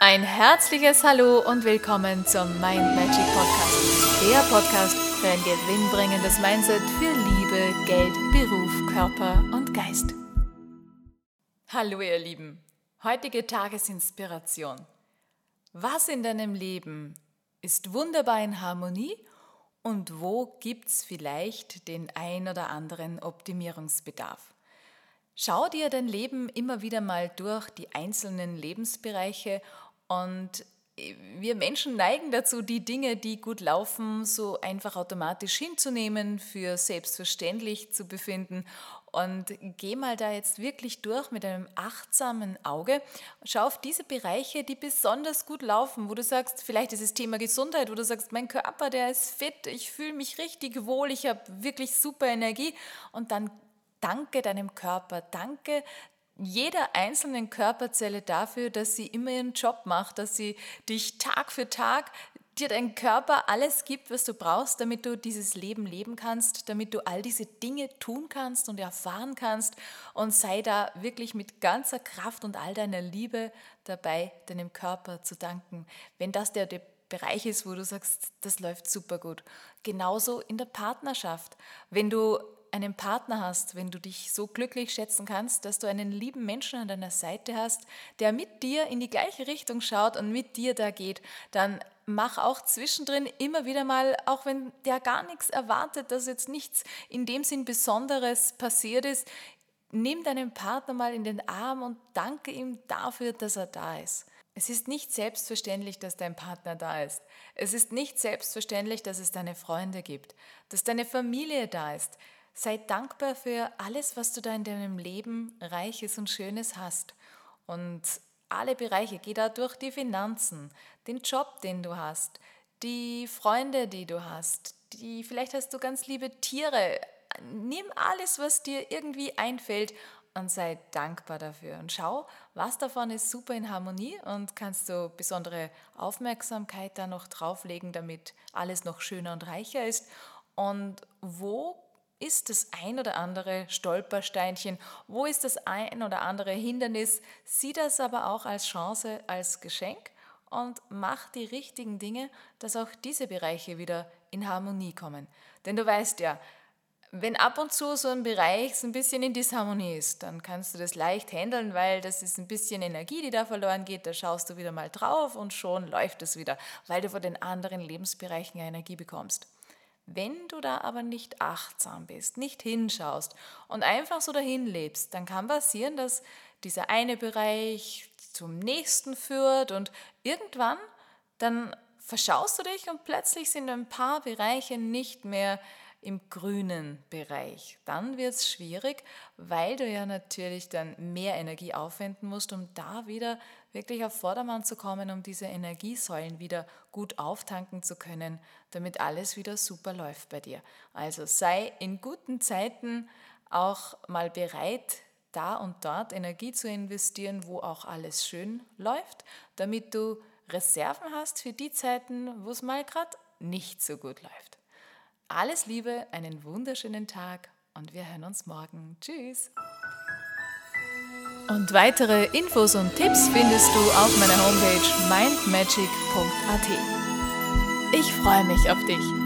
Ein herzliches Hallo und willkommen zum Mind Magic Podcast. Der Podcast für ein gewinnbringendes Mindset für Liebe, Geld, Beruf, Körper und Geist. Hallo ihr Lieben, heutige Tagesinspiration. Was in deinem Leben ist wunderbar in Harmonie und wo gibt es vielleicht den ein oder anderen Optimierungsbedarf? Schau dir dein Leben immer wieder mal durch die einzelnen Lebensbereiche und wir Menschen neigen dazu, die Dinge, die gut laufen, so einfach automatisch hinzunehmen, für selbstverständlich zu befinden. Und geh mal da jetzt wirklich durch mit einem achtsamen Auge. Schau auf diese Bereiche, die besonders gut laufen, wo du sagst, vielleicht ist es Thema Gesundheit, wo du sagst, mein Körper, der ist fit, ich fühle mich richtig wohl, ich habe wirklich super Energie. Und dann danke deinem Körper, danke jeder einzelnen Körperzelle dafür, dass sie immer ihren Job macht, dass sie dich Tag für Tag dir dein Körper alles gibt, was du brauchst, damit du dieses Leben leben kannst, damit du all diese Dinge tun kannst und erfahren kannst und sei da wirklich mit ganzer Kraft und all deiner Liebe dabei, deinem Körper zu danken. Wenn das der, Bereich ist, wo du sagst, das läuft super gut. Genauso in der Partnerschaft. Wenn du einen Partner hast, wenn du dich so glücklich schätzen kannst, dass du einen lieben Menschen an deiner Seite hast, der mit dir in die gleiche Richtung schaut und mit dir da geht, dann mach auch zwischendrin immer wieder mal, auch wenn der gar nichts erwartet, dass jetzt nichts in dem Sinn Besonderes passiert ist, nimm deinen Partner mal in den Arm und danke ihm dafür, dass er da ist. Es ist nicht selbstverständlich, dass dein Partner da ist. Es ist nicht selbstverständlich, dass es deine Freunde gibt, dass deine Familie da ist. Sei dankbar für alles, was du da in deinem Leben Reiches und Schönes hast. Und alle Bereiche, geh da durch die Finanzen, den Job, den du hast, die Freunde, die du hast, die, vielleicht hast du ganz liebe Tiere. Nimm alles, was dir irgendwie einfällt und sei dankbar dafür. Und schau, was davon ist super in Harmonie und kannst du besondere Aufmerksamkeit da noch drauflegen, damit alles noch schöner und reicher ist. Und wo ist das ein oder andere Stolpersteinchen? Wo ist das ein oder andere Hindernis? Sieh das aber auch als Chance, als Geschenk und mach die richtigen Dinge, dass auch diese Bereiche wieder in Harmonie kommen. Denn du weißt ja, wenn ab und zu so ein Bereich ein bisschen in Disharmonie ist, dann kannst du das leicht handeln, weil das ist ein bisschen Energie, die da verloren geht. Da schaust du wieder mal drauf und schon läuft es wieder, weil du von den anderen Lebensbereichen Energie bekommst. Wenn du da aber nicht achtsam bist, nicht hinschaust und einfach so dahin lebst, dann kann passieren, dass dieser eine Bereich zum nächsten führt und irgendwann dann verschaust du dich und plötzlich sind ein paar Bereiche nicht mehr im grünen Bereich. Dann wird es schwierig, weil du ja natürlich dann mehr Energie aufwenden musst, um da wieder wirklich auf Vordermann zu kommen, um diese Energiesäulen wieder gut auftanken zu können, damit alles wieder super läuft bei dir. Also sei in guten Zeiten auch mal bereit, da und dort Energie zu investieren, wo auch alles schön läuft, damit du Reserven hast für die Zeiten, wo es mal gerade nicht so gut läuft. Alles Liebe, einen wunderschönen Tag und wir hören uns morgen. Tschüss. Und weitere Infos und Tipps findest du auf meiner Homepage mindmagic.at. Ich freue mich auf dich.